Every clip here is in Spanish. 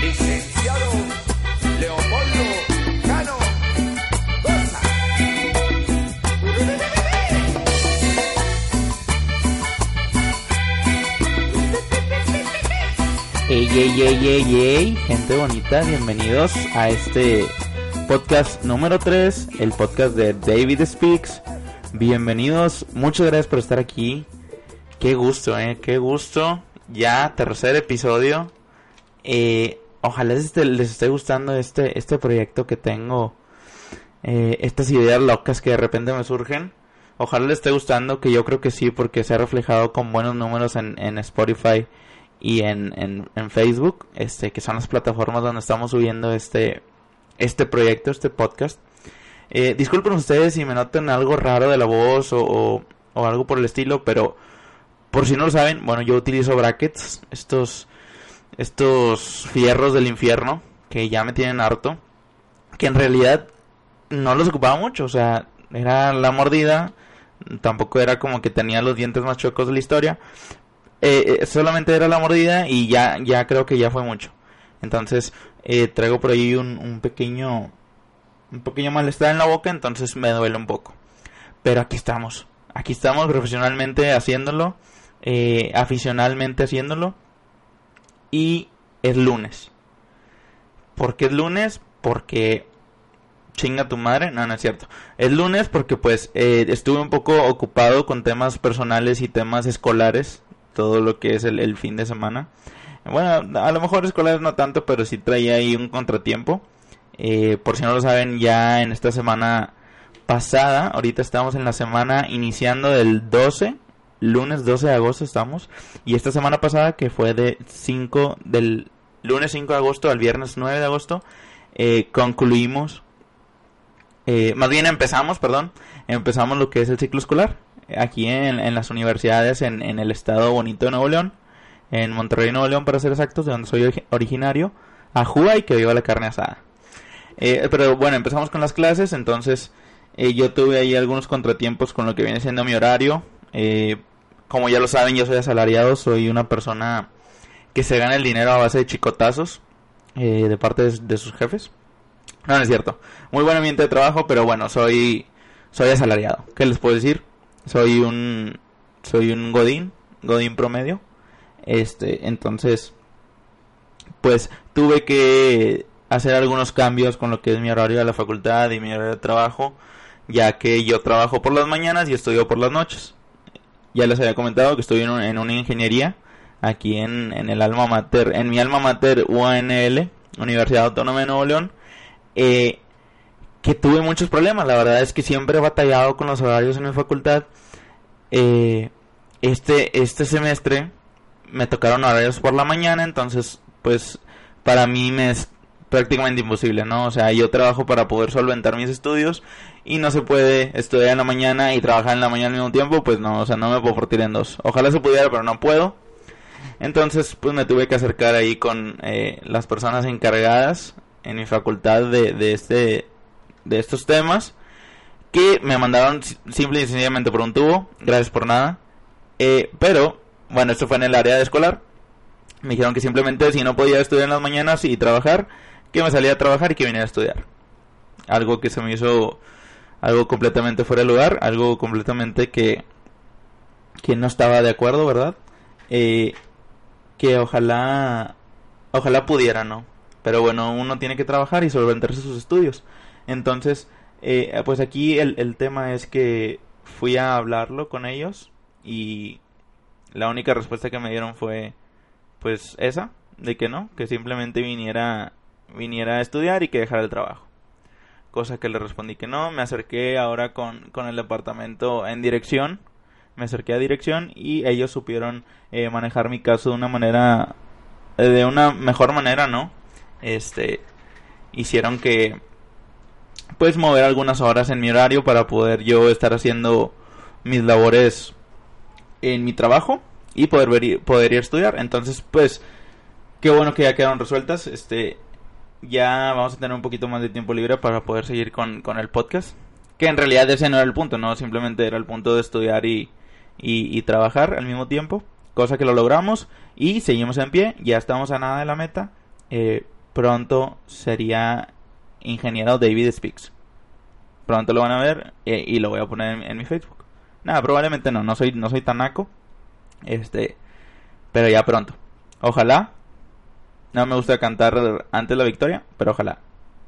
Licenciado Leopoldo Cano Goza. Ey, ey, ey, ey, ey, gente bonita, bienvenidos a este podcast número 3, el podcast de David Speaks. Bienvenidos, muchas gracias por estar aquí. Qué gusto, eh, qué gusto. Ya, tercer episodio. Eh, ojalá les esté, gustando este, este proyecto que tengo. Eh, estas ideas locas que de repente me surgen. Ojalá les esté gustando, que yo creo que sí, porque se ha reflejado con buenos números en, en Spotify y en, en, en Facebook, este, que son las plataformas donde estamos subiendo este, este proyecto, este podcast. Eh, disculpen ustedes si me notan algo raro de la voz o, o, algo por el estilo, pero por si no lo saben, bueno, yo utilizo brackets, estos, estos fierros del infierno, que ya me tienen harto, que en realidad no los ocupaba mucho, o sea, era la mordida, tampoco era como que tenía los dientes más chuecos de la historia, eh, eh, solamente era la mordida y ya, ya creo que ya fue mucho. Entonces, eh, traigo por ahí un, un pequeño, un pequeño malestar en la boca, entonces me duele un poco. Pero aquí estamos, aquí estamos profesionalmente haciéndolo, eh, aficionalmente haciéndolo. Y es lunes. ¿Por qué es lunes? Porque chinga tu madre, no, no es cierto. Es lunes porque pues eh, estuve un poco ocupado con temas personales y temas escolares, todo lo que es el, el fin de semana. Bueno, a lo mejor escolares no tanto, pero sí traía ahí un contratiempo. Eh, por si no lo saben, ya en esta semana pasada, ahorita estamos en la semana iniciando del 12, lunes 12 de agosto estamos, y esta semana pasada que fue de 5, del lunes 5 de agosto al viernes 9 de agosto, eh, concluimos, eh, más bien empezamos, perdón, empezamos lo que es el ciclo escolar, aquí en, en las universidades en, en el estado bonito de Nuevo León, en Monterrey, Nuevo León, para ser exactos, de donde soy ori- originario, a Juba y que viva la carne asada. Eh, pero bueno, empezamos con las clases, entonces eh, yo tuve ahí algunos contratiempos con lo que viene siendo mi horario. Eh, como ya lo saben, yo soy asalariado, soy una persona que se gana el dinero a base de chicotazos eh, de parte de, de sus jefes. No, no es cierto. Muy buen ambiente de trabajo, pero bueno, soy soy asalariado. ¿Qué les puedo decir? Soy un soy un godín, godín promedio. Este, entonces pues tuve que hacer algunos cambios con lo que es mi horario de la facultad y mi horario de trabajo, ya que yo trabajo por las mañanas y estudio por las noches. Ya les había comentado que estoy en, un- en una ingeniería aquí en, en el alma mater, en mi alma mater UANL, Universidad Autónoma de Nuevo León, eh, que tuve muchos problemas. La verdad es que siempre he batallado con los horarios en mi facultad. Eh, este, este semestre me tocaron horarios por la mañana, entonces pues para mí me es prácticamente imposible, ¿no? O sea, yo trabajo para poder solventar mis estudios y no se puede estudiar en la mañana y trabajar en la mañana al mismo tiempo, pues no, o sea, no me puedo partir en dos. Ojalá se pudiera, pero no puedo. Entonces, pues me tuve que acercar ahí con eh, las personas encargadas en mi facultad de, de este de estos temas que me mandaron si- simple y sencillamente por un tubo, gracias por nada. Eh, pero, bueno, esto fue en el área de escolar. Me dijeron que simplemente si no podía estudiar en las mañanas y trabajar, que me salía a trabajar y que viniera a estudiar. Algo que se me hizo algo completamente fuera de lugar, algo completamente que, que no estaba de acuerdo, ¿verdad? Eh, que ojalá, ojalá pudiera, ¿no? Pero bueno, uno tiene que trabajar y solventarse sus estudios. Entonces, eh, pues aquí el, el tema es que fui a hablarlo con ellos y la única respuesta que me dieron fue pues esa, de que no, que simplemente viniera viniera a estudiar y que dejara el trabajo. Cosa que le respondí que no, me acerqué ahora con, con el departamento en dirección, me acerqué a dirección y ellos supieron eh, manejar mi caso de una manera, eh, de una mejor manera, ¿no? Este, hicieron que, pues mover algunas horas en mi horario para poder yo estar haciendo mis labores en mi trabajo y poder ir a estudiar. Entonces, pues, qué bueno que ya quedaron resueltas. Este, ya vamos a tener un poquito más de tiempo libre para poder seguir con, con el podcast. Que en realidad ese no era el punto, no simplemente era el punto de estudiar y, y, trabajar al mismo tiempo. Cosa que lo logramos y seguimos en pie, ya estamos a nada de la meta. Eh, pronto sería ingeniero David Speaks. Pronto lo van a ver eh, y lo voy a poner en, mi Facebook. Nada, probablemente no, no soy, no soy tan naco. Este, pero ya pronto. Ojalá. No me gusta cantar antes la victoria, pero ojalá.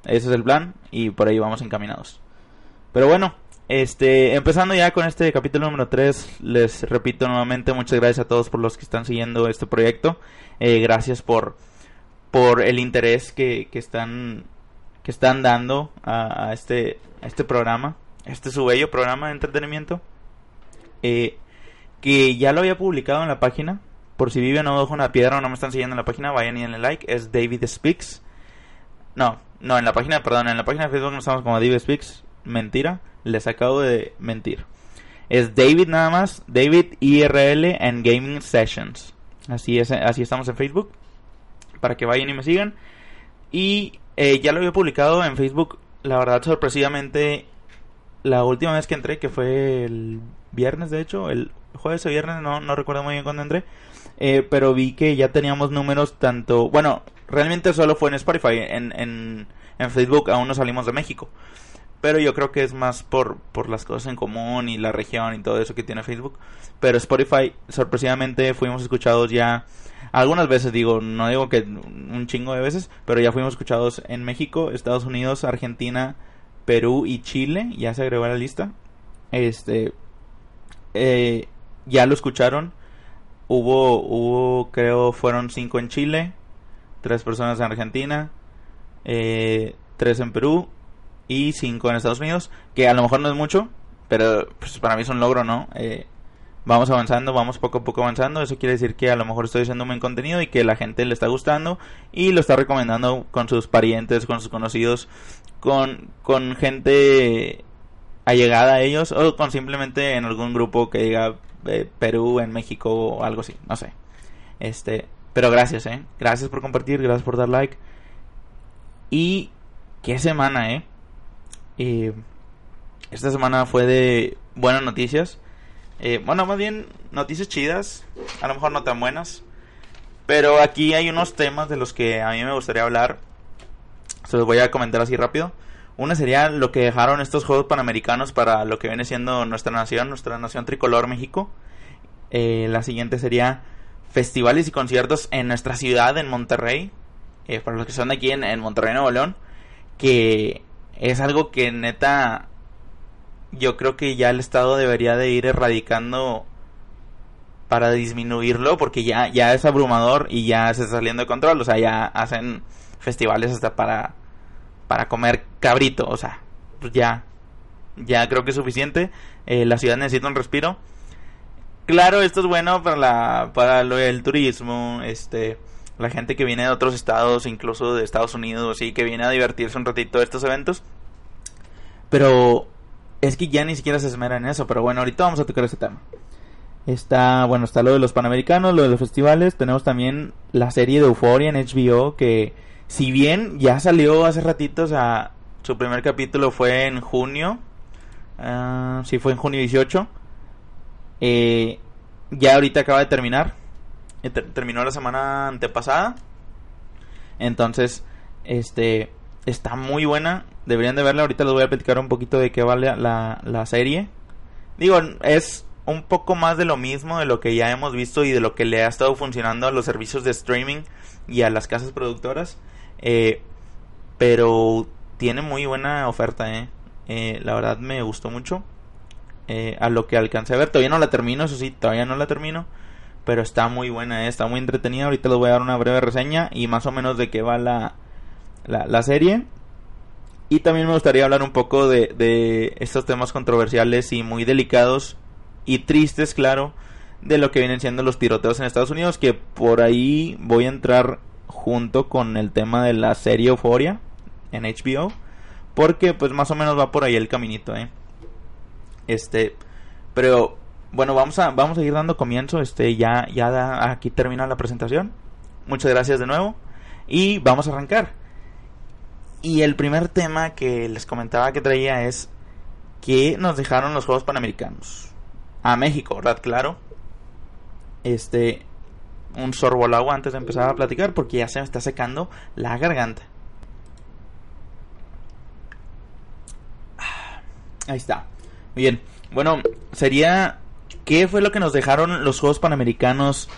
Ese es el plan y por ahí vamos encaminados. Pero bueno, este, empezando ya con este capítulo número 3, les repito nuevamente muchas gracias a todos por los que están siguiendo este proyecto. Eh, gracias por, por el interés que, que están que están dando a, este este programa, este su bello programa de entretenimiento. Eh, que ya lo había publicado en la página. Por si viven o una piedra o no me están siguiendo en la página, vayan y denle like. Es David Speaks. No, no, en la página, perdón, en la página de Facebook no estamos como David Speaks. Mentira, les acabo de mentir. Es David nada más, David IRL and Gaming Sessions. Así es, así estamos en Facebook. Para que vayan y me sigan. Y eh, ya lo había publicado en Facebook, la verdad sorpresivamente, la última vez que entré, que fue el viernes de hecho, el jueves o viernes, no, no recuerdo muy bien cuándo entré, eh, pero vi que ya teníamos números tanto, bueno, realmente solo fue en Spotify, en, en, en Facebook aún no salimos de México. Pero yo creo que es más por, por las cosas en común y la región y todo eso que tiene Facebook. Pero Spotify, sorpresivamente, fuimos escuchados ya algunas veces, digo, no digo que un chingo de veces, pero ya fuimos escuchados en México, Estados Unidos, Argentina, Perú y Chile. Ya se agregó a la lista. Este, eh, ya lo escucharon. Hubo, hubo, creo, fueron cinco en Chile, tres personas en Argentina, eh, tres en Perú y cinco en Estados Unidos, que a lo mejor no es mucho, pero pues, para mí es un logro, ¿no? Eh, vamos avanzando, vamos poco a poco avanzando. Eso quiere decir que a lo mejor estoy haciendo un buen contenido y que la gente le está gustando y lo está recomendando con sus parientes, con sus conocidos, con, con gente allegada a ellos o con simplemente en algún grupo que diga eh, Perú en México o algo así, no sé. Este, pero gracias, eh. Gracias por compartir, gracias por dar like. Y qué semana, eh. esta semana fue de buenas noticias. Eh, bueno, más bien noticias chidas, a lo mejor no tan buenas. Pero aquí hay unos temas de los que a mí me gustaría hablar. Se los voy a comentar así rápido. Una sería lo que dejaron estos Juegos Panamericanos para lo que viene siendo nuestra nación, nuestra nación tricolor México. Eh, la siguiente sería festivales y conciertos en nuestra ciudad, en Monterrey. Eh, para los que son de aquí en, Monterrey, Nuevo León. Que es algo que neta yo creo que ya el Estado debería de ir erradicando para disminuirlo porque ya, ya es abrumador y ya se está saliendo de control. O sea, ya hacen festivales hasta para para comer cabrito, o sea, pues ya, ya creo que es suficiente. Eh, la ciudad necesita un respiro. Claro, esto es bueno para la, para lo del turismo, este, la gente que viene de otros estados, incluso de Estados Unidos, y que viene a divertirse un ratito de estos eventos. Pero es que ya ni siquiera se esmera en eso. Pero bueno, ahorita vamos a tocar ese tema. Está, bueno, está lo de los panamericanos, lo de los festivales. Tenemos también la serie de Euphoria en HBO que si bien ya salió hace ratito, o sea, su primer capítulo fue en junio. Uh, sí, fue en junio 18. Eh, ya ahorita acaba de terminar. Eh, terminó la semana antepasada. Entonces, este está muy buena. Deberían de verla. Ahorita les voy a platicar un poquito de qué vale la, la serie. Digo, es un poco más de lo mismo de lo que ya hemos visto y de lo que le ha estado funcionando a los servicios de streaming y a las casas productoras. Eh, pero tiene muy buena oferta, eh. eh. la verdad me gustó mucho. Eh, a lo que alcancé a ver, todavía no la termino, eso sí, todavía no la termino. Pero está muy buena, está muy entretenida. Ahorita les voy a dar una breve reseña y más o menos de qué va la, la, serie. Y también me gustaría hablar un poco de, de estos temas controversiales y muy delicados y tristes, claro, de lo que vienen siendo los tiroteos en Estados Unidos, que por ahí voy a entrar junto con el tema de la serie Euphoria en HBO. Porque pues más o menos va por ahí el caminito, ¿eh? Este, pero bueno, vamos a vamos a ir dando comienzo, este ya ya aquí termina la presentación. Muchas gracias de nuevo y vamos a arrancar. Y el primer tema que les comentaba que traía es que nos dejaron los Juegos Panamericanos. A México, ¿verdad? Claro. Este, un sorbo al agua antes de empezar a platicar porque ya se me está secando la garganta. Ahí está. Bien. Bueno, sería. ¿Qué fue lo que nos dejaron los Juegos Panamericanos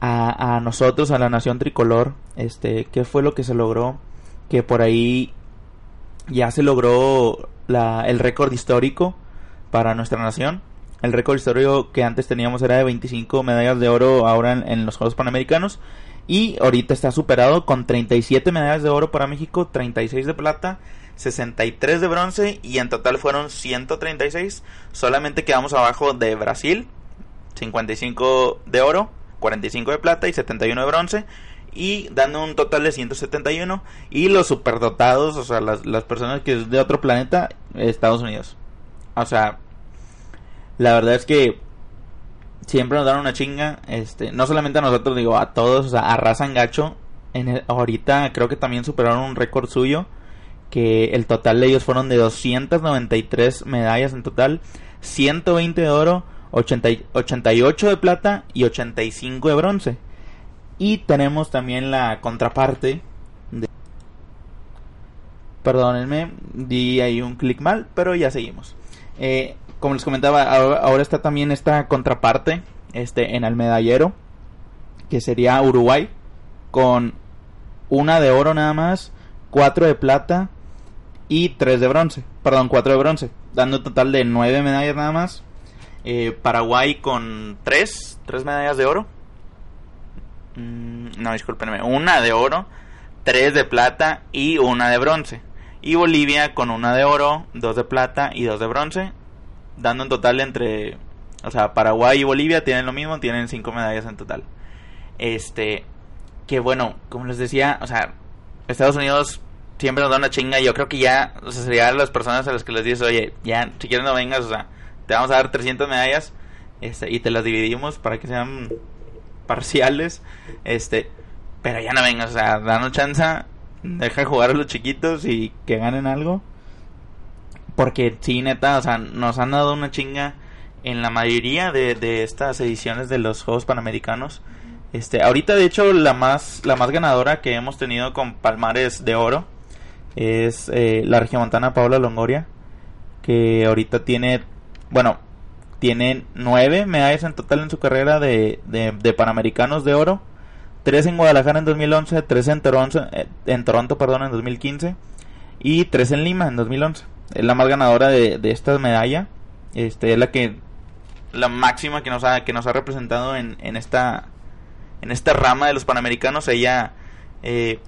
a, a nosotros, a la nación tricolor? Este, ¿qué fue lo que se logró? Que por ahí ya se logró la, el récord histórico para nuestra nación. El récord histórico que antes teníamos era de 25 medallas de oro ahora en, los Juegos Panamericanos. Y ahorita está superado con 37 medallas de oro para México, 36 de plata, 63 de bronce y en total fueron 136. Solamente quedamos abajo de Brasil, 55 de oro, 45 de plata y 71 de bronce. Y dando un total de 171. Y los superdotados, o sea, las, las personas que es de otro planeta, Estados Unidos. O sea, la verdad es que siempre nos dan una chinga. Este, no solamente a nosotros, digo, a todos, o sea, arrasan gacho. En el, ahorita creo que también superaron un récord suyo. Que el total de ellos fueron de 293 medallas en total. 120 de oro, 80, 88 de plata y 85 de bronce. Y tenemos también la contraparte. De... Perdónenme, di ahí un clic mal, pero ya seguimos. Eh, como les comentaba, ahora, está también esta contraparte este, en el medallero, que sería Uruguay, con una de oro nada más, cuatro de plata y tres de bronce. Perdón, cuatro de bronce, dando un total de nueve medallas nada más. Eh, Paraguay con tres, tres medallas de oro. Mm, no, discúlpenme, una de oro, tres de plata y una de bronce. Y Bolivia con una de oro, dos de plata y dos de bronce, dando un total entre, o sea, Paraguay y Bolivia tienen lo mismo, tienen cinco medallas en total. Este, que bueno, como les decía, o sea, Estados Unidos siempre nos da una chinga. Yo creo que ya, o sea, serían las personas a las que les dices, oye, ya, si quieres no vengas, o sea, te vamos a dar 300 medallas este, y te las dividimos para que sean parciales. Este, pero ya no vengas, o sea, danos chance, deja jugar a los chiquitos y que ganen algo. Porque sí, neta, o sea, nos han dado una chinga en la mayoría de, de estas ediciones de los Juegos Panamericanos. Este, ahorita de hecho la más la más ganadora que hemos tenido con palmares de oro es eh, la regiomontana Paula Longoria que ahorita tiene bueno tiene nueve medallas en total en su carrera de, de, de panamericanos de oro tres en Guadalajara en 2011 tres en Toronto en Toronto perdón en 2015 y tres en Lima en 2011 es la más ganadora de, esta medalla. Este es la que la máxima que nos ha que nos ha representado en, en esta en esta rama de los panamericanos. Ella eh,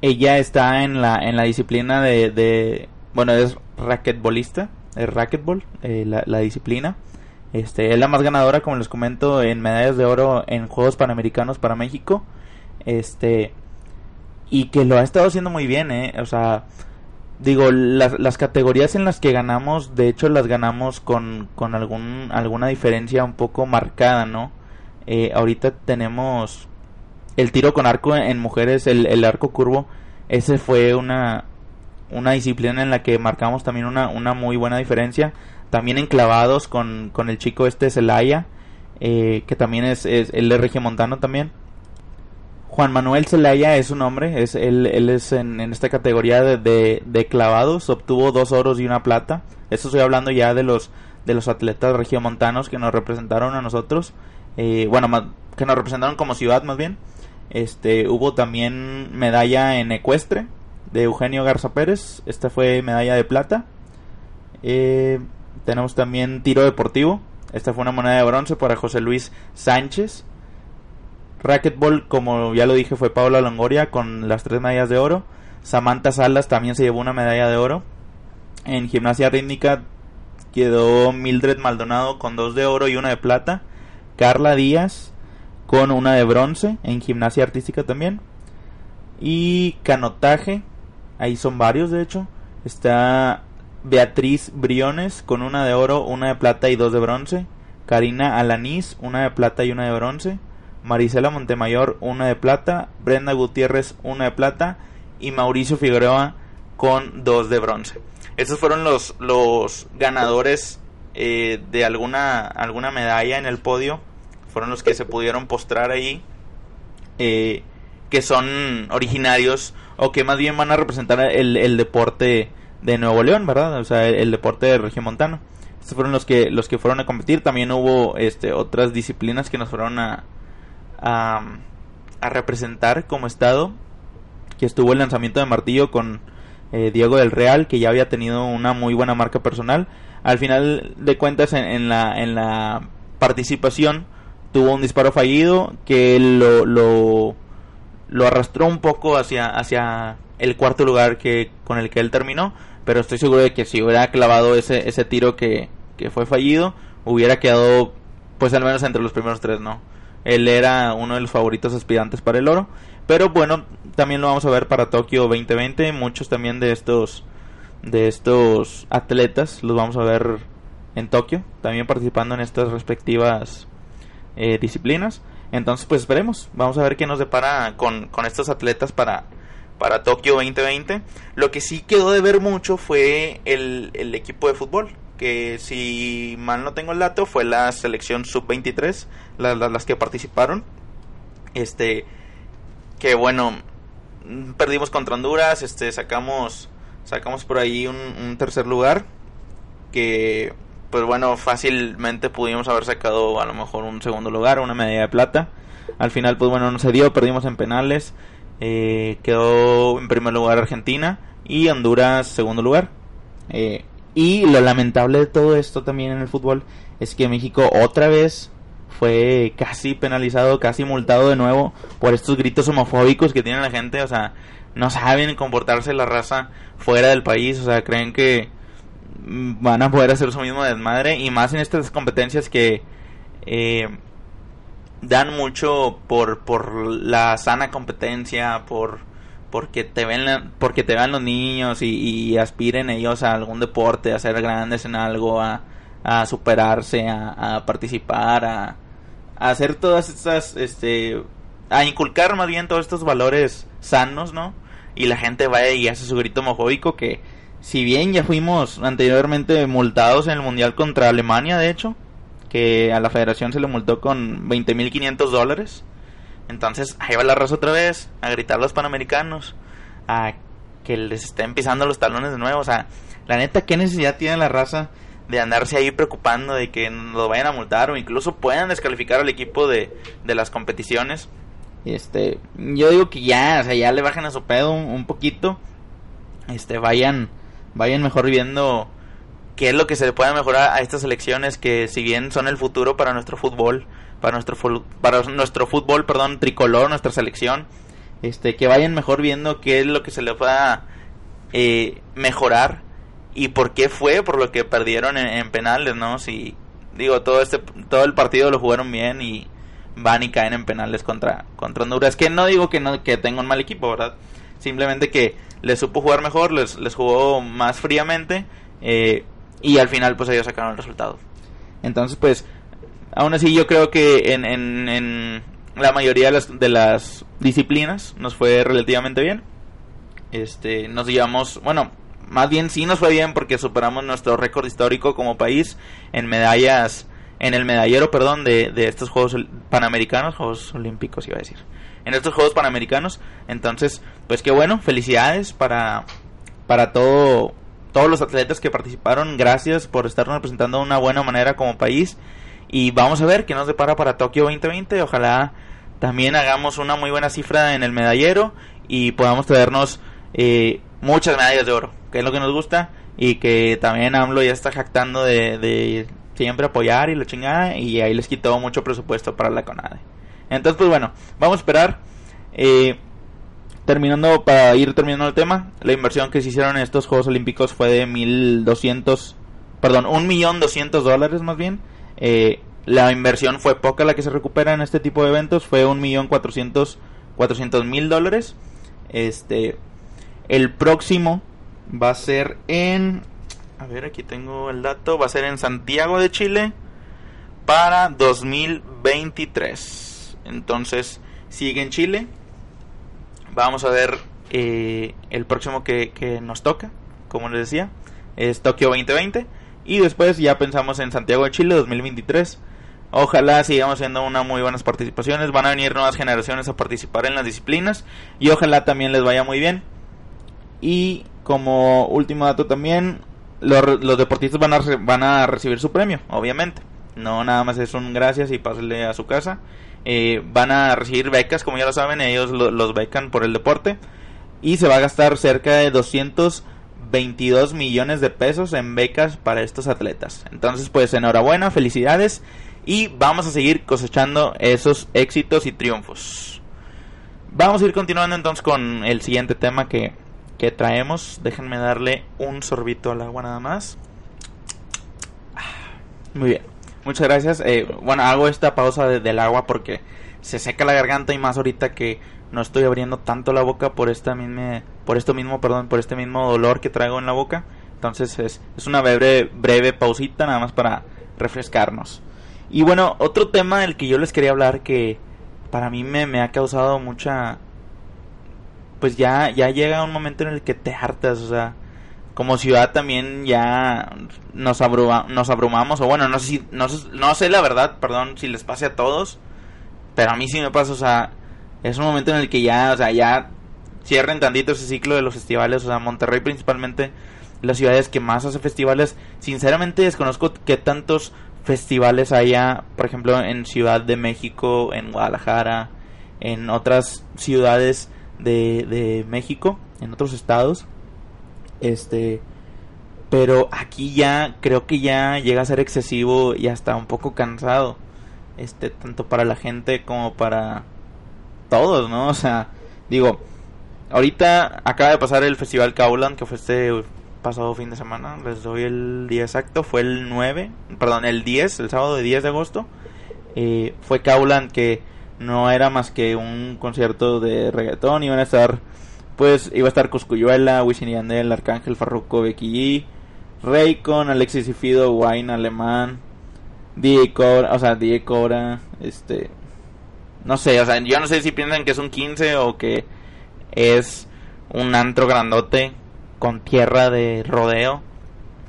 ella está en la en la disciplina de, de bueno es raquetbolista es racquetball eh, la, disciplina este es la más ganadora como les comento en medallas de oro en juegos panamericanos para México este y que lo ha estado haciendo muy bien eh o sea digo las, las categorías en las que ganamos de hecho las ganamos con con algún alguna diferencia un poco marcada no eh, ahorita tenemos el tiro con arco en mujeres, el, el, arco curvo. Ese fue una, una disciplina en la que marcamos también una, una muy buena diferencia. También en clavados con, con el chico este Celaya, eh, que también es, es el de Regiomontano también. Juan Manuel Celaya es su nombre, es, él, él es en, en esta categoría de, de, de, clavados, obtuvo dos oros y una plata. Esto estoy hablando ya de los, de los atletas regiomontanos que nos representaron a nosotros eh, bueno, que nos representaron como ciudad más bien. Este, hubo también medalla en ecuestre de Eugenio Garza Pérez, esta fue medalla de plata. Eh, tenemos también tiro deportivo, esta fue una moneda de bronce para José Luis Sánchez. Racquetball, como ya lo dije, fue Paula Longoria con las tres medallas de oro. Samantha Salas también se llevó una medalla de oro. En gimnasia rítmica quedó Mildred Maldonado con dos de oro y una de plata. Carla Díaz con una de bronce en gimnasia artística también. Y canotaje, ahí son varios de hecho. Está Beatriz Briones con una de oro, una de plata y dos de bronce. Karina Alanís, una de plata y una de bronce. Marisela Montemayor, una de plata. Brenda Gutiérrez, una de plata. Y Mauricio Figueroa con dos de bronce. Estos fueron los, los ganadores eh, de alguna, alguna medalla en el podio. Fueron los que se pudieron postrar ahí. Eh, que son originarios o que más bien van a representar el, el deporte de Nuevo León, ¿verdad? O sea, el, deporte de regiomontano. Estos fueron los que los que fueron a competir. También hubo este otras disciplinas que nos fueron a, a, representar como estado. Que estuvo el lanzamiento de martillo con eh, Diego del Real, que ya había tenido una muy buena marca personal. Al final de cuentas, en, en la, en la participación, tuvo un disparo fallido que lo, lo, lo arrastró un poco hacia, hacia el cuarto lugar que con el que él terminó, pero estoy seguro de que si hubiera clavado ese, ese tiro que, que fue fallido, hubiera quedado pues al menos entre los primeros tres, ¿no? Él era uno de los favoritos aspirantes para el oro, pero bueno, también lo vamos a ver para Tokio 2020, muchos también de estos de estos atletas los vamos a ver en Tokio, también participando en estas respectivas eh, disciplinas. Entonces, pues esperemos. Vamos a ver qué nos depara con, con estos atletas para, para Tokio 2020. Lo que sí quedó de ver mucho fue el, el equipo de fútbol. Que si mal no tengo el dato, fue la selección sub-23, las que participaron. Este, que bueno, perdimos contra Honduras, este, sacamos, sacamos por ahí un, un tercer lugar. Que pues bueno, fácilmente pudimos haber sacado a lo mejor un segundo lugar, una medalla de plata. Al final, pues bueno, no se dio, perdimos en penales. Eh, quedó en primer lugar Argentina y Honduras segundo lugar. Eh, y lo lamentable de todo esto también en el fútbol es que México otra vez fue casi penalizado, casi multado de nuevo por estos gritos homofóbicos que tiene la gente. O sea, no saben comportarse la raza fuera del país. O sea, creen que van a poder hacer su mismo desmadre y más en estas competencias que eh, dan mucho por por la sana competencia por porque te ven porque te vean los niños y, aspiren ellos a algún deporte a ser grandes en algo a, a superarse a, participar a, a, hacer todas estas este a inculcar más bien todos estos valores sanos no y la gente va y hace su grito homofóbico que si bien ya fuimos anteriormente multados en el Mundial contra Alemania, de hecho, que a la federación se le multó con 20.500 dólares. Entonces, ahí va la raza otra vez, a gritar a los panamericanos, a que les estén pisando los talones de nuevo. O sea, la neta, ¿qué necesidad tiene la raza de andarse ahí preocupando de que lo vayan a multar o incluso puedan descalificar al equipo de, de las competiciones? Este, yo digo que ya, o sea, ya le bajen a su pedo un, un poquito. Este, vayan vayan mejor viendo qué es lo que se le puede mejorar a estas elecciones que si bien son el futuro para nuestro fútbol, para nuestro para nuestro fútbol, perdón, tricolor, nuestra selección, este que vayan mejor viendo qué es lo que se le pueda eh, mejorar y por qué fue por lo que perdieron en, penales, ¿no? Si digo todo este todo el partido lo jugaron bien y van y caen en penales contra contra Honduras, que no digo que no que tenga un mal equipo, ¿verdad? Simplemente que les supo jugar mejor, les, les jugó más fríamente eh, y al final pues ellos sacaron el resultado. Entonces pues aún así yo creo que en, en, en la mayoría de las, de las disciplinas nos fue relativamente bien. Este, nos llevamos, bueno, más bien sí nos fue bien porque superamos nuestro récord histórico como país en medallas, en el medallero, perdón, de, de estos Juegos Panamericanos, Juegos Olímpicos iba a decir en estos Juegos Panamericanos. Entonces, pues qué bueno, felicidades para, para todo, todos los atletas que participaron. Gracias por estarnos representando de una buena manera como país. Y vamos a ver qué nos depara para Tokio 2020. Ojalá también hagamos una muy buena cifra en el medallero y podamos traernos eh, muchas medallas de oro, que es lo que nos gusta. Y que también AMLO ya está jactando de, de siempre apoyar y la chingada. Y ahí les quitó mucho presupuesto para la CONADE. Entonces, pues bueno, vamos a esperar. Eh, terminando, para ir terminando el tema, la inversión que se hicieron en estos Juegos Olímpicos fue de 1.200, perdón, 1.200.000 dólares más bien. Eh, la inversión fue poca la que se recupera en este tipo de eventos, fue 1.400.000 dólares. Este, el próximo va a ser en, a ver, aquí tengo el dato, va a ser en Santiago de Chile para 2023. Entonces, sigue en Chile. Vamos a ver eh, el próximo que, que nos toca, como les decía, es Tokio 2020. Y después ya pensamos en Santiago de Chile 2023. Ojalá sigamos haciendo unas muy buenas participaciones. Van a venir nuevas generaciones a participar en las disciplinas. Y ojalá también les vaya muy bien. Y como último dato también, los, los deportistas van a, van a recibir su premio, obviamente. No nada más es un gracias y pásale a su casa. Eh, van a recibir becas, como ya lo saben, ellos lo- los becan por el deporte. Y se va a gastar cerca de 222 millones de pesos en becas para estos atletas. Entonces, pues enhorabuena, felicidades. Y vamos a seguir cosechando esos éxitos y triunfos. Vamos a ir continuando entonces con el siguiente tema que, que traemos. Déjenme darle un sorbito al agua nada más. Muy bien. Muchas gracias. Eh, bueno, hago esta pausa de- del agua porque se seca la garganta y más ahorita que no estoy abriendo tanto la boca por esta misma, por esto mismo, perdón, por este mismo dolor que traigo en la boca. Entonces es, es una breve, breve pausita nada más para refrescarnos. Y bueno, otro tema del que yo les quería hablar que para mí me, me ha causado mucha... Pues ya, ya llega un momento en el que te hartas, o sea, como ciudad también ya nos, abruma- nos abrumamos, o bueno, no sé, si, no, no sé la verdad, perdón si les pase a todos, pero a mí sí me pasa, o sea, es un momento en el que ya, o sea, ya cierren tantito ese ciclo de los festivales, o sea, Monterrey principalmente, las ciudades que más hace festivales, sinceramente desconozco qué tantos festivales haya, por ejemplo, en Ciudad de México, en Guadalajara, en otras ciudades de, de México, en otros estados, este, pero aquí ya creo que ya llega a ser excesivo y hasta un poco cansado, este, tanto para la gente como para todos, ¿no? O sea, digo, ahorita acaba de pasar el Festival Kaulan, que fue este pasado fin de semana, les doy el día exacto, fue el 9, perdón, el 10, el sábado de 10 de agosto, eh, fue Kaulan que no era más que un concierto de reggaetón, iban a estar, pues, iba a estar Cuscuyuela, Wisin y Yandel, Arcángel, Farruko, Becky G, Raycon, Alexis y Fido, Wine, Alemán, DJ Cobra, o sea, DJ Cobra, este, no sé, o sea, yo no sé si piensan que es un 15 o que es un antro grandote con tierra de rodeo.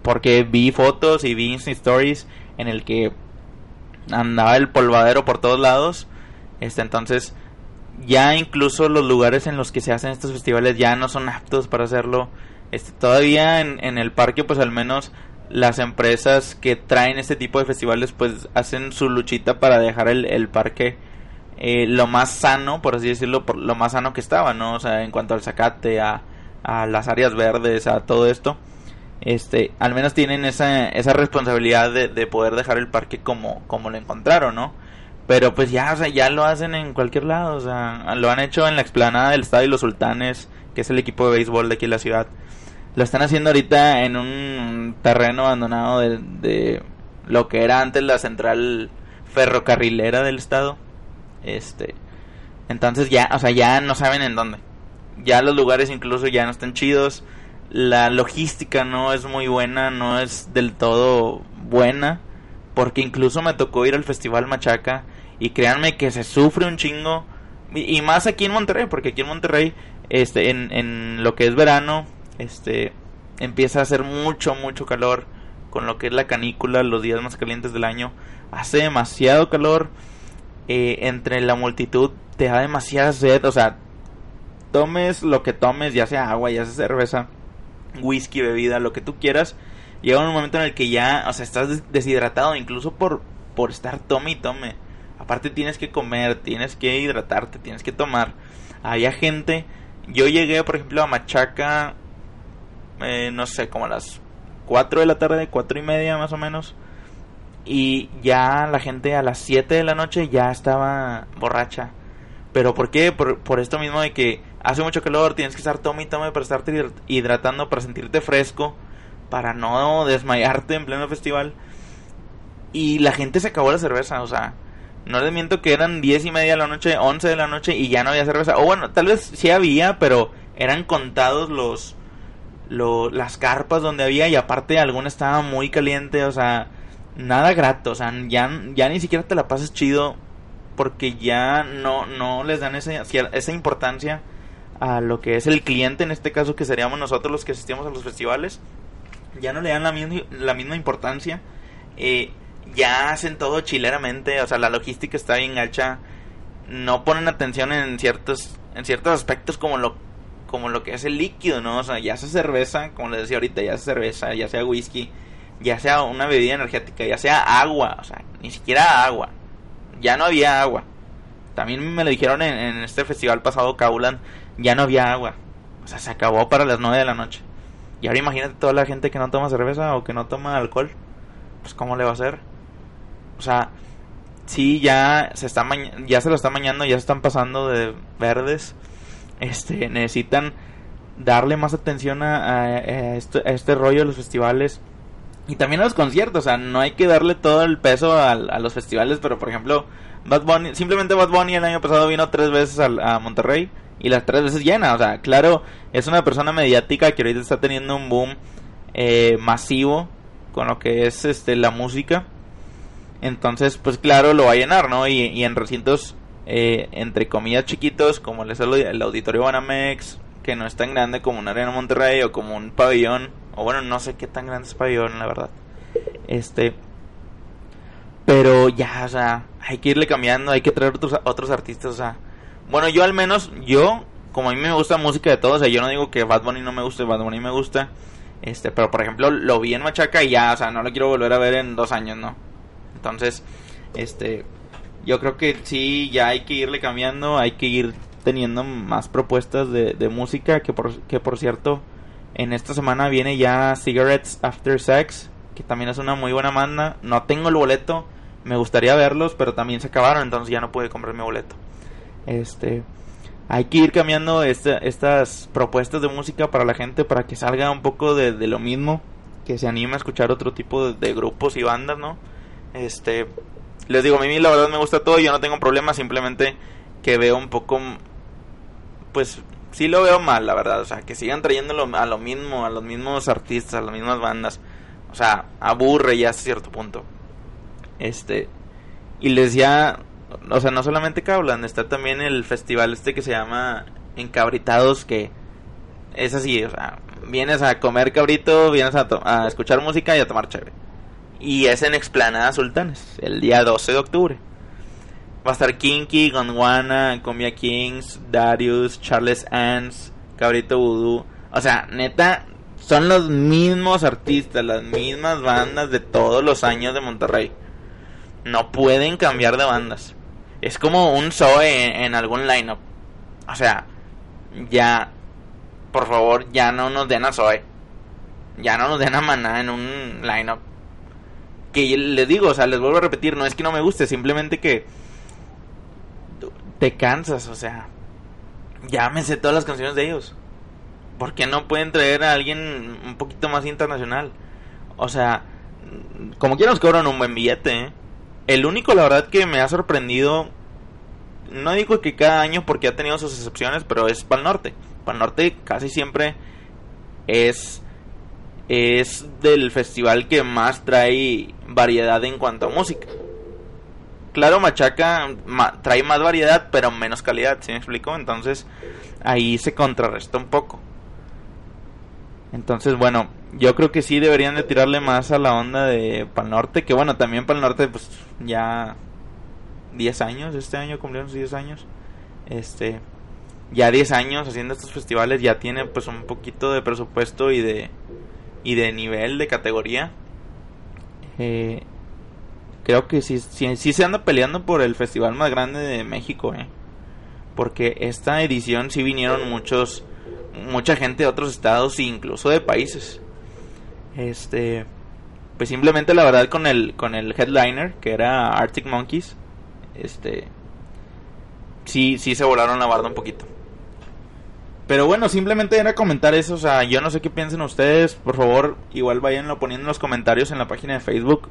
Porque vi fotos y vi Insta Stories en el que andaba el polvadero por todos lados. Este, entonces, ya incluso los lugares en los que se hacen estos festivales ya no son aptos para hacerlo. Este, todavía en, en el parque, pues al menos las empresas que traen este tipo de festivales, pues hacen su luchita para dejar el, parque eh, lo más sano, por así decirlo, por lo más sano que estaba, ¿no? O sea, en cuanto al zacate, a, a las áreas verdes, a todo esto, este, al menos tienen esa, esa responsabilidad de, de poder dejar el parque como, como lo encontraron, ¿no? Pero pues ya, o sea, ya lo hacen en cualquier lado, o sea, lo han hecho en la explanada del Estadio Los Sultanes, que es el equipo de béisbol de aquí en la ciudad. Lo están haciendo ahorita en un terreno abandonado de, de lo que era antes la central ferrocarrilera del estado. Este, entonces ya, o sea, ya no saben en dónde. Ya los lugares incluso ya no están chidos. La logística no es muy buena, no es del todo buena. Porque incluso me tocó ir al Festival Machaca. Y créanme que se sufre un chingo. Y, más aquí en Monterrey, porque aquí en Monterrey, este, en, en lo que es verano, este, empieza a hacer mucho, mucho calor. Con lo que es la canícula, los días más calientes del año. Hace demasiado calor. Eh, entre la multitud te da demasiada sed. O sea, tomes lo que tomes, ya sea agua, ya sea cerveza, whisky, bebida, lo que tú quieras. Llega un momento en el que ya, o sea, estás des- deshidratado incluso por, por estar tome y tome. Aparte tienes que comer, tienes que hidratarte, tienes que tomar. Había gente, yo llegué por ejemplo a Machaca, eh, no sé, como a las 4 de la tarde, cuatro y media más o menos. Y ya la gente a las 7 de la noche ya estaba borracha. ¿Pero por qué? Por, por esto mismo de que hace mucho calor, tienes que estar tome y tome para estarte hidrat- hidratando, para sentirte fresco, para no desmayarte en pleno festival. Y la gente se acabó la cerveza, o sea, no les miento que eran 10 y media de la noche, 11 de la noche y ya no había cerveza. O bueno, tal vez sí había, pero eran contados los, lo- las carpas donde había y aparte alguna estaba muy caliente, o sea, nada grato, o sea, ya, ya ni siquiera te la pasas chido porque ya no, no les dan esa, esa importancia a lo que es el cliente, en este caso que seríamos nosotros los que asistimos a los festivales, ya no le dan la misma, la misma importancia. Eh, ya hacen todo chileramente, o sea, la logística está bien gacha. No ponen atención en ciertos, en ciertos aspectos como lo, como lo que es el líquido, ¿no? O sea, ya sea cerveza, como les decía ahorita, ya sea cerveza, ya sea whisky, ya sea una bebida energética, ya sea agua, o sea, ni siquiera agua. Ya no había agua. También me lo dijeron en, en este festival pasado, Kaulan, ya no había agua. O sea, se acabó para las 9 de la noche. Y ahora imagínate toda la gente que no toma cerveza o que no toma alcohol. Pues cómo le va a hacer. O sea, sí ya se está ya se lo está mañando, ya se están pasando de verdes. Este, necesitan darle más atención a, este, a, este, rollo de los festivales y también a los conciertos, o sea, no hay que darle todo el peso a, los festivales, pero por ejemplo, Bad Bunny, simplemente Bad Bunny el año pasado vino tres veces a, a Monterrey y las tres veces llena. O sea, claro, es una persona mediática que ahorita está teniendo un boom eh, masivo con lo que es este la música. Entonces, pues claro, lo va a llenar, ¿no? Y, en recintos, eh, entre comillas, chiquitos, como les el, el Auditorio Banamex, que no es tan grande como una Arena Monterrey o como un pabellón, o bueno, no sé qué tan grande es pabellón, la verdad. Este, pero ya, o sea, hay que irle cambiando, hay que traer otros, otros artistas, o sea, bueno, yo al menos, yo, como a mí me gusta música de todo, o sea, yo no digo que Bad Bunny no me guste, Bad Bunny me gusta. Este, pero por ejemplo, lo vi en Machaca y ya, o sea, no lo quiero volver a ver en dos años, ¿no? Entonces, este, yo creo que sí, ya hay que irle cambiando, hay que ir teniendo más propuestas de, de música, que por, que por cierto, en esta semana viene ya Cigarettes After Sex, que también es una muy buena banda. No tengo el boleto, me gustaría verlos, pero también se acabaron, entonces ya no pude comprar mi boleto. Este, hay que ir cambiando estas propuestas de música para la gente para que salga un poco de, lo mismo, que se anime a escuchar otro tipo de, grupos y bandas, ¿no? Este, les digo, a mí la verdad me gusta todo, yo no tengo problema, simplemente que veo un poco, pues sí lo veo mal, la verdad, o sea, que sigan trayéndolo a lo mismo, a los mismos artistas, a las mismas bandas, o sea, aburre ya hasta cierto punto. Este, y les decía o sea, no solamente Cablan, está también el festival este que se llama Encabritados, que es así, o sea, vienes a comer cabrito, vienes a, escuchar música y a tomar chévere. Y es en Explanada Sultanes, el día 12 de octubre. Va a estar Kinky, Gondwana, Cumbia Kings, Darius, Charles Ans, Cabrito Voodoo. O sea, neta, son los mismos artistas, las mismas bandas de todos los años de Monterrey. No pueden cambiar de bandas es como un Zoe en, algún lineup. O sea, ya, por favor, ya no nos den a Zoe. Ya no nos den a Maná en un lineup. Que les digo, o sea, les vuelvo a repetir, no es que no me guste, simplemente que te cansas, o sea, ya me todas las canciones de ellos. ¿Por qué no pueden traer a alguien un poquito más internacional? O sea, como quieran nos cobran un buen billete, ¿eh? El único, la verdad, que me ha sorprendido, no digo que cada año porque ha tenido sus excepciones, pero es Pal Norte. Pal Norte casi siempre es es del festival que más trae variedad en cuanto a música. Claro, Machaca trae más variedad, pero menos calidad, ¿sí me explico? Entonces ahí se contrarresta un poco. Entonces, bueno, yo creo que sí deberían de tirarle más a la onda de Pal Norte, que bueno, también Pal Norte pues ya 10 años, este año cumplieron 10 años. Este ya 10 años haciendo estos festivales ya tiene pues un poquito de presupuesto y de y de nivel de categoría. Eh, creo que sí, sí, se anda peleando por el festival más grande de México, eh. Porque esta edición sí vinieron muchos mucha gente de otros estados e incluso de países. Este, pues simplemente la verdad con el con el headliner que era Arctic Monkeys, este sí sí se volaron la barda un poquito. Pero bueno, simplemente era comentar eso, o sea, yo no sé qué piensen ustedes, por favor, igual vayanlo poniendo en los comentarios en la página de Facebook.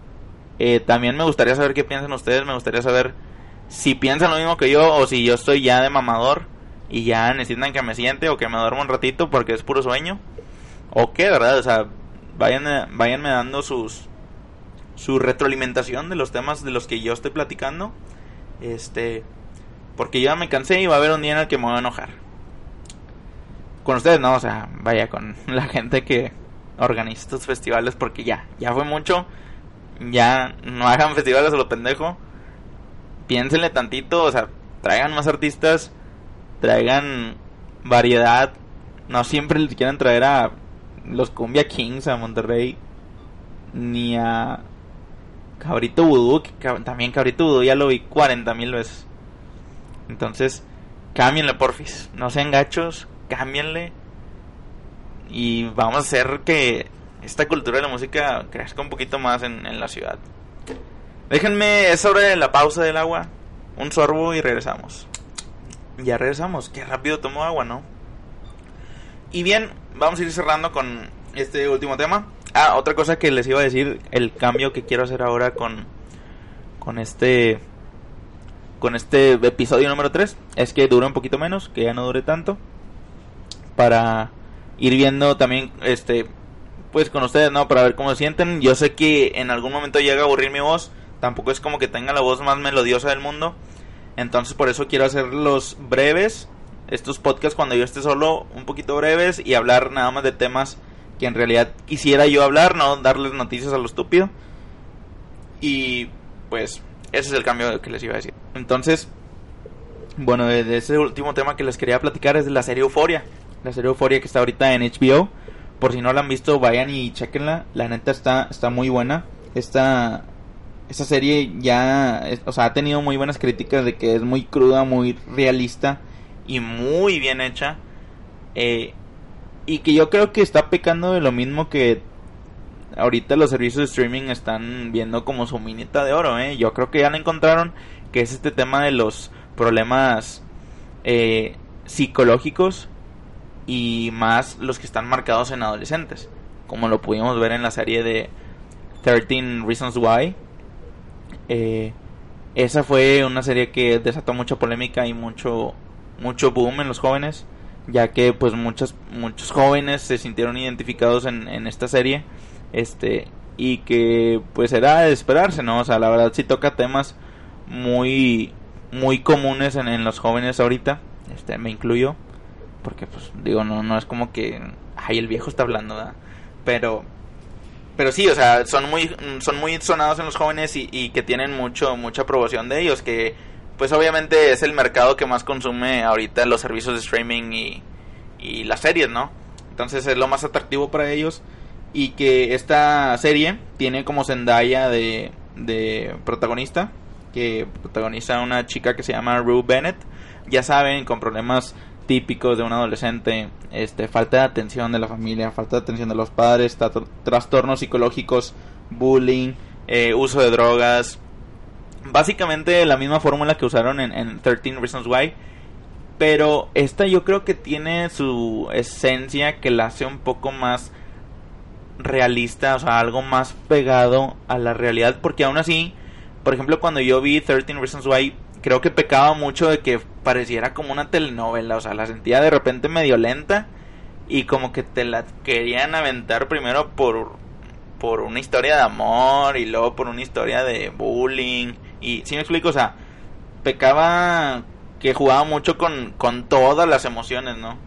Eh, también me gustaría saber qué piensan ustedes, me gustaría saber si piensan lo mismo que yo o si yo estoy ya de mamador y ya necesitan que me siente o que me duerma un ratito porque es puro sueño. O qué, ¿verdad? O sea, vayan, váyanme dando sus su retroalimentación de los temas de los que yo estoy platicando. Este, porque ya me cansé y va a haber un día en el que me voy a enojar. Con ustedes, no, o sea, vaya, con la gente que organiza estos festivales, porque ya, ya fue mucho. Ya no hagan festivales a lo pendejo. Piénsenle tantito, o sea, traigan más artistas, traigan variedad. No siempre les quieran traer a los Cumbia Kings a Monterrey, ni a Cabrito Vudú, que también Cabrito Vudú ya lo vi 40 mil veces. Entonces, cámbienle porfis, no sean gachos, cámbienle y vamos a hacer que esta cultura de la música crezca un poquito más en, en la ciudad. Déjenme, es sobre la pausa del agua, un sorbo y regresamos. Ya regresamos, qué rápido tomo agua, ¿no? Y bien, vamos a ir cerrando con este último tema. Ah, otra cosa que les iba a decir, el cambio que quiero hacer ahora con con este con este episodio número 3 es que dure un poquito menos, que ya no dure tanto para ir viendo también este pues con ustedes, ¿no? Para ver cómo se sienten. Yo sé que en algún momento llega a aburrir mi voz, tampoco es como que tenga la voz más melodiosa del mundo. Entonces por eso quiero hacerlos breves, estos podcasts cuando yo esté solo, un poquito breves y hablar nada más de temas que en realidad quisiera yo hablar, no darles noticias a lo estúpido. Y pues ese es el cambio que les iba a decir. Entonces, bueno, de ese último tema que les quería platicar es de la serie Euforia. La serie Euforia que está ahorita en HBO. Por si no la han visto, vayan y chequenla. La neta está, está muy buena. Esta, esta serie ya, o sea, ha tenido muy buenas críticas de que es muy cruda, muy realista y muy bien hecha. Eh, y que yo creo que está pecando de lo mismo que ahorita los servicios de streaming están viendo como su minita de oro. ¿eh? Yo creo que ya la encontraron, que es este tema de los problemas eh, psicológicos y más los que están marcados en adolescentes, como lo pudimos ver en la serie de 13 Reasons Why. Eh, esa fue una serie que desató mucha polémica y mucho mucho boom en los jóvenes, ya que pues muchos muchos jóvenes se sintieron identificados en, en esta serie, este y que pues era de esperarse, ¿no? O sea, la verdad sí toca temas muy muy comunes en, en los jóvenes ahorita, este me incluyo porque pues digo no no es como que ay el viejo está hablando ¿verdad? pero pero sí o sea son muy son muy sonados en los jóvenes y, que tienen mucho mucha aprobación de ellos que pues obviamente es el mercado que más consume ahorita los servicios de streaming y, y las series no entonces es lo más atractivo para ellos y que esta serie tiene como Zendaya de, de protagonista que protagoniza una chica que se llama Rue Bennett ya saben con problemas típicos de un adolescente, este, falta de atención de la familia, falta de atención de los padres, trastornos psicológicos, bullying, eh, uso de drogas, básicamente la misma fórmula que usaron en, en 13 Reasons Why, pero esta yo creo que tiene su esencia que la hace un poco más realista, o sea, algo más pegado a la realidad, porque aún así, por ejemplo, cuando yo vi 13 Reasons Why, creo que pecaba mucho de que pareciera como una telenovela, o sea, la sentía de repente medio lenta y como que te la querían aventar primero por por una historia de amor y luego por una historia de bullying. Y si me explico, o sea, pecaba que jugaba mucho con con todas las emociones, ¿no?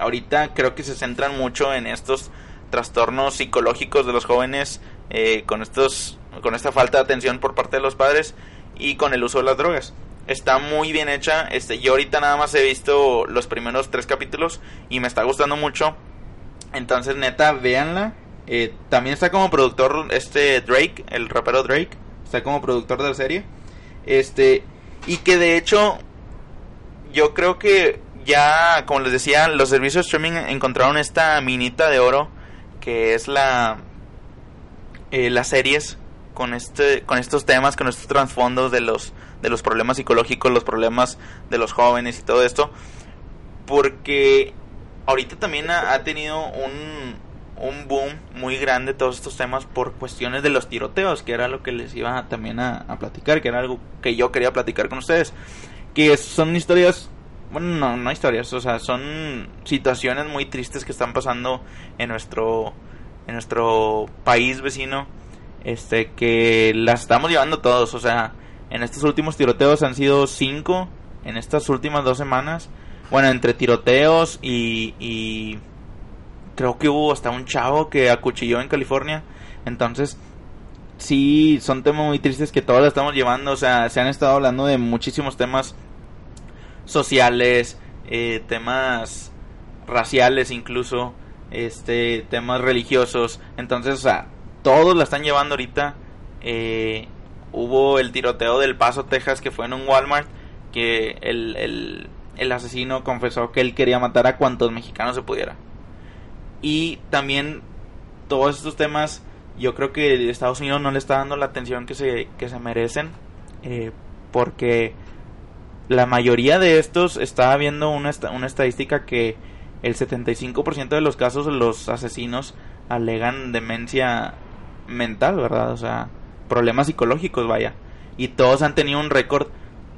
Ahorita creo que se centran mucho en estos trastornos psicológicos de los jóvenes eh, con estos con esta falta de atención por parte de los padres y con el uso de las drogas está muy bien hecha. Este, yo ahorita nada más he visto los primeros tres capítulos y me está gustando mucho. Entonces, neta, véanla. Eh, también está como productor este Drake, el rapero Drake. Está como productor de la serie. Este, y que de hecho, yo creo que ya, como les decía, los servicios de streaming encontraron esta minita de oro que es la eh, las series con este con estos temas, con estos trasfondos de los de los problemas psicológicos, los problemas de los jóvenes y todo esto, porque ahorita también ha, tenido un, un boom muy grande todos estos temas por cuestiones de los tiroteos, que era lo que les iba también a, a, platicar, que era algo que yo quería platicar con ustedes, que son historias, bueno, no, no historias, o sea, son situaciones muy tristes que están pasando en nuestro, en nuestro país vecino, este, que las estamos llevando todos, o sea, en estos últimos tiroteos han sido cinco en estas últimas dos semanas. bueno, entre tiroteos y, creo que hubo hasta un chavo que acuchilló en California. Entonces, sí, son temas muy tristes que todos estamos llevando. O sea, se han estado hablando de muchísimos temas sociales, eh, temas raciales incluso, este, temas religiosos. Entonces, o sea, todos la están llevando ahorita. Eh, hubo el tiroteo del Paso, Texas, que fue en un Walmart, que el, el, el asesino confesó que él quería matar a cuantos mexicanos se pudiera. Y también todos estos temas, yo creo que Estados Unidos no le está dando la atención que se, que se merecen, eh, porque la mayoría de estos, estaba viendo una, una estadística que el 75% de los casos los asesinos alegan demencia mental, ¿verdad? O sea, problemas psicológicos, vaya. Y todos han tenido un récord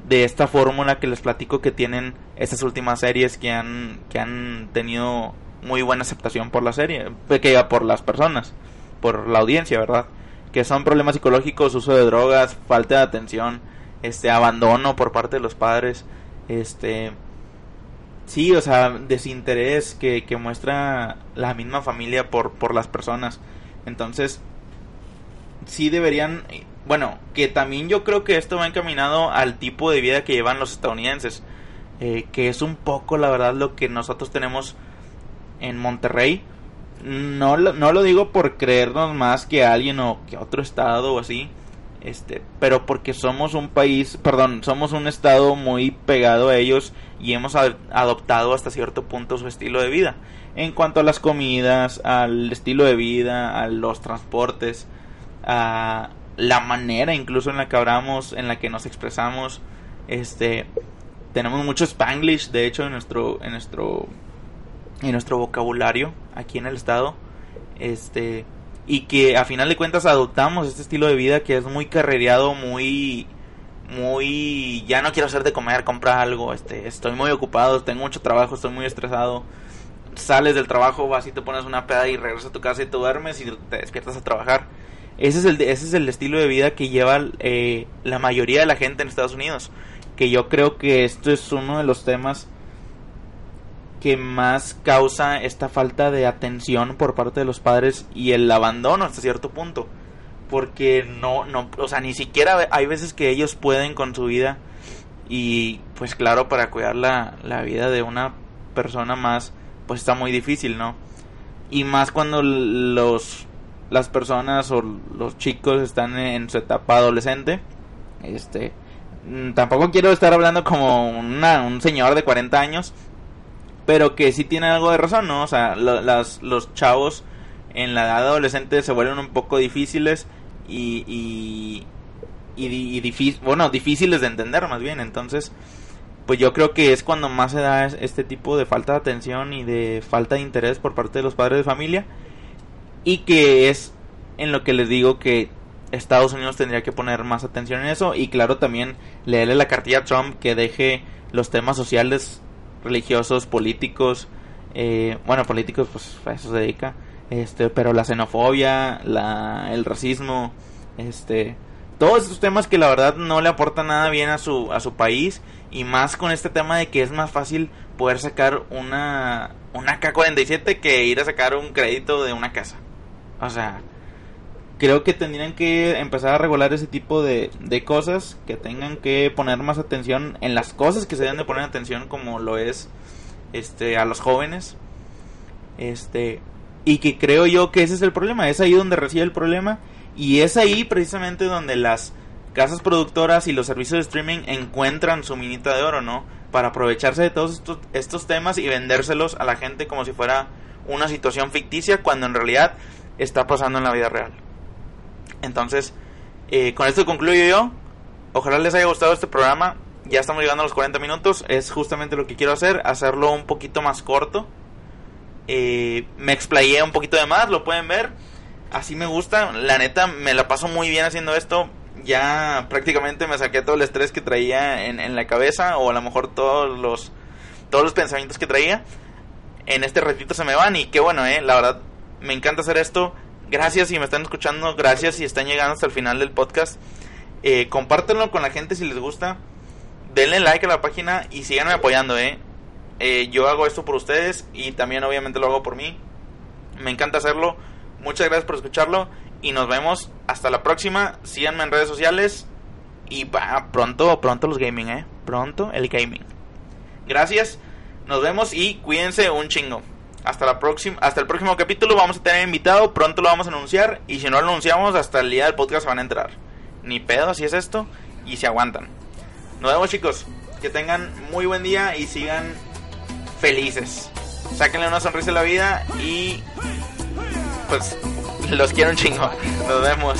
de esta fórmula que les platico que tienen estas últimas series que han, que han tenido muy buena aceptación por la serie, pequeña por las personas, por la audiencia, ¿verdad? Que son problemas psicológicos, uso de drogas, falta de atención, este abandono por parte de los padres, este sí, o sea, desinterés que, que muestra la misma familia por, por las personas. Entonces, sí deberían, bueno, que también yo creo que esto va encaminado al tipo de vida que llevan los estadounidenses, eh, que es un poco la verdad lo que nosotros tenemos en Monterrey. No, no lo digo por creernos más que alguien o que otro estado o así, este, pero porque somos un país, perdón, somos un estado muy pegado a ellos y hemos adoptado hasta cierto punto su estilo de vida. En cuanto a las comidas, al estilo de vida, a los transportes, a la manera incluso en la que hablamos, en la que nos expresamos, este, tenemos mucho spanglish, de hecho, en nuestro, en nuestro, en nuestro vocabulario aquí en el estado, este, y que a final de cuentas adoptamos este estilo de vida que es muy carrereado, muy, muy, ya no quiero hacer de comer, comprar algo, este, estoy muy ocupado, tengo mucho trabajo, estoy muy estresado, sales del trabajo, vas y te pones una peda y regresas a tu casa y te duermes y te despiertas a trabajar ese es el, ese es el estilo de vida que lleva eh, la mayoría de la gente en Estados Unidos. Que yo creo que esto es uno de los temas que más causa esta falta de atención por parte de los padres y el abandono hasta cierto punto. Porque no, no, o sea, ni siquiera hay veces que ellos pueden con su vida y pues claro, para cuidar la, la vida de una persona más, pues está muy difícil, ¿no? Y más cuando los las personas o los chicos están en su etapa adolescente. Este, mm, tampoco quiero estar hablando como una, un señor de 40 años, pero que sí tiene algo de razón, ¿no? O sea, las, los chavos en la edad adolescente se vuelven un poco difíciles y, y, y, bueno, difíciles de entender más bien. Entonces, pues yo creo que es cuando más se da este tipo de falta de atención y de falta de interés por parte de los padres de familia y que es en lo que les digo que Estados Unidos tendría que poner más atención en eso y claro también leerle la cartilla a Trump que deje los temas sociales, religiosos, políticos, eh, bueno políticos pues a eso se dedica, este, pero la xenofobia, la, el racismo, este, todos estos temas que la verdad no le aportan nada bien a su a su país y más con este tema de que es más fácil poder sacar una una K47 que ir a sacar un crédito de una casa. O sea, creo que tendrían que empezar a regular ese tipo de, de cosas, que tengan que poner más atención en las cosas que se deben de poner atención como lo es este a los jóvenes. Este, y que creo yo que ese es el problema, es ahí donde reside el problema y es ahí precisamente donde las casas productoras y los servicios de streaming encuentran su minita de oro, ¿no? Para aprovecharse de todos estos, estos temas y vendérselos a la gente como si fuera una situación ficticia cuando en realidad está pasando en la vida real. Entonces, eh, con esto concluyo yo. Ojalá les haya gustado este programa. Ya estamos llegando a los 40 minutos. Es justamente lo que quiero hacer. Hacerlo un poquito más corto. Eh, me explayé un poquito de más. Lo pueden ver. Así me gusta. La neta, me la paso muy bien haciendo esto. Ya prácticamente me saqué todo el estrés que traía en, en la cabeza. O a lo mejor todos los, todos los pensamientos que traía. En este ratito se me van. Y qué bueno, eh. La verdad, me encanta hacer esto. Gracias si me están escuchando, gracias si están llegando hasta el final del podcast. Eh, con la gente si les gusta. Denle like a la página y síganme apoyando, eh. Eh, yo hago esto por ustedes y también obviamente lo hago por mí. Me encanta hacerlo. Muchas gracias por escucharlo y nos vemos hasta la próxima. Síganme en redes sociales y va, pronto, pronto los gaming, eh. Pronto el gaming. Gracias. Nos vemos y cuídense un chingo. Hasta la próxima, hasta el próximo capítulo vamos a tener invitado, pronto lo vamos a anunciar y si no lo anunciamos hasta el día del podcast se van a entrar. Ni pedo, así es esto y se aguantan. Nos vemos chicos, que tengan muy buen día y sigan felices. Sáquenle una sonrisa a la vida y pues los quiero un chingo. Nos vemos.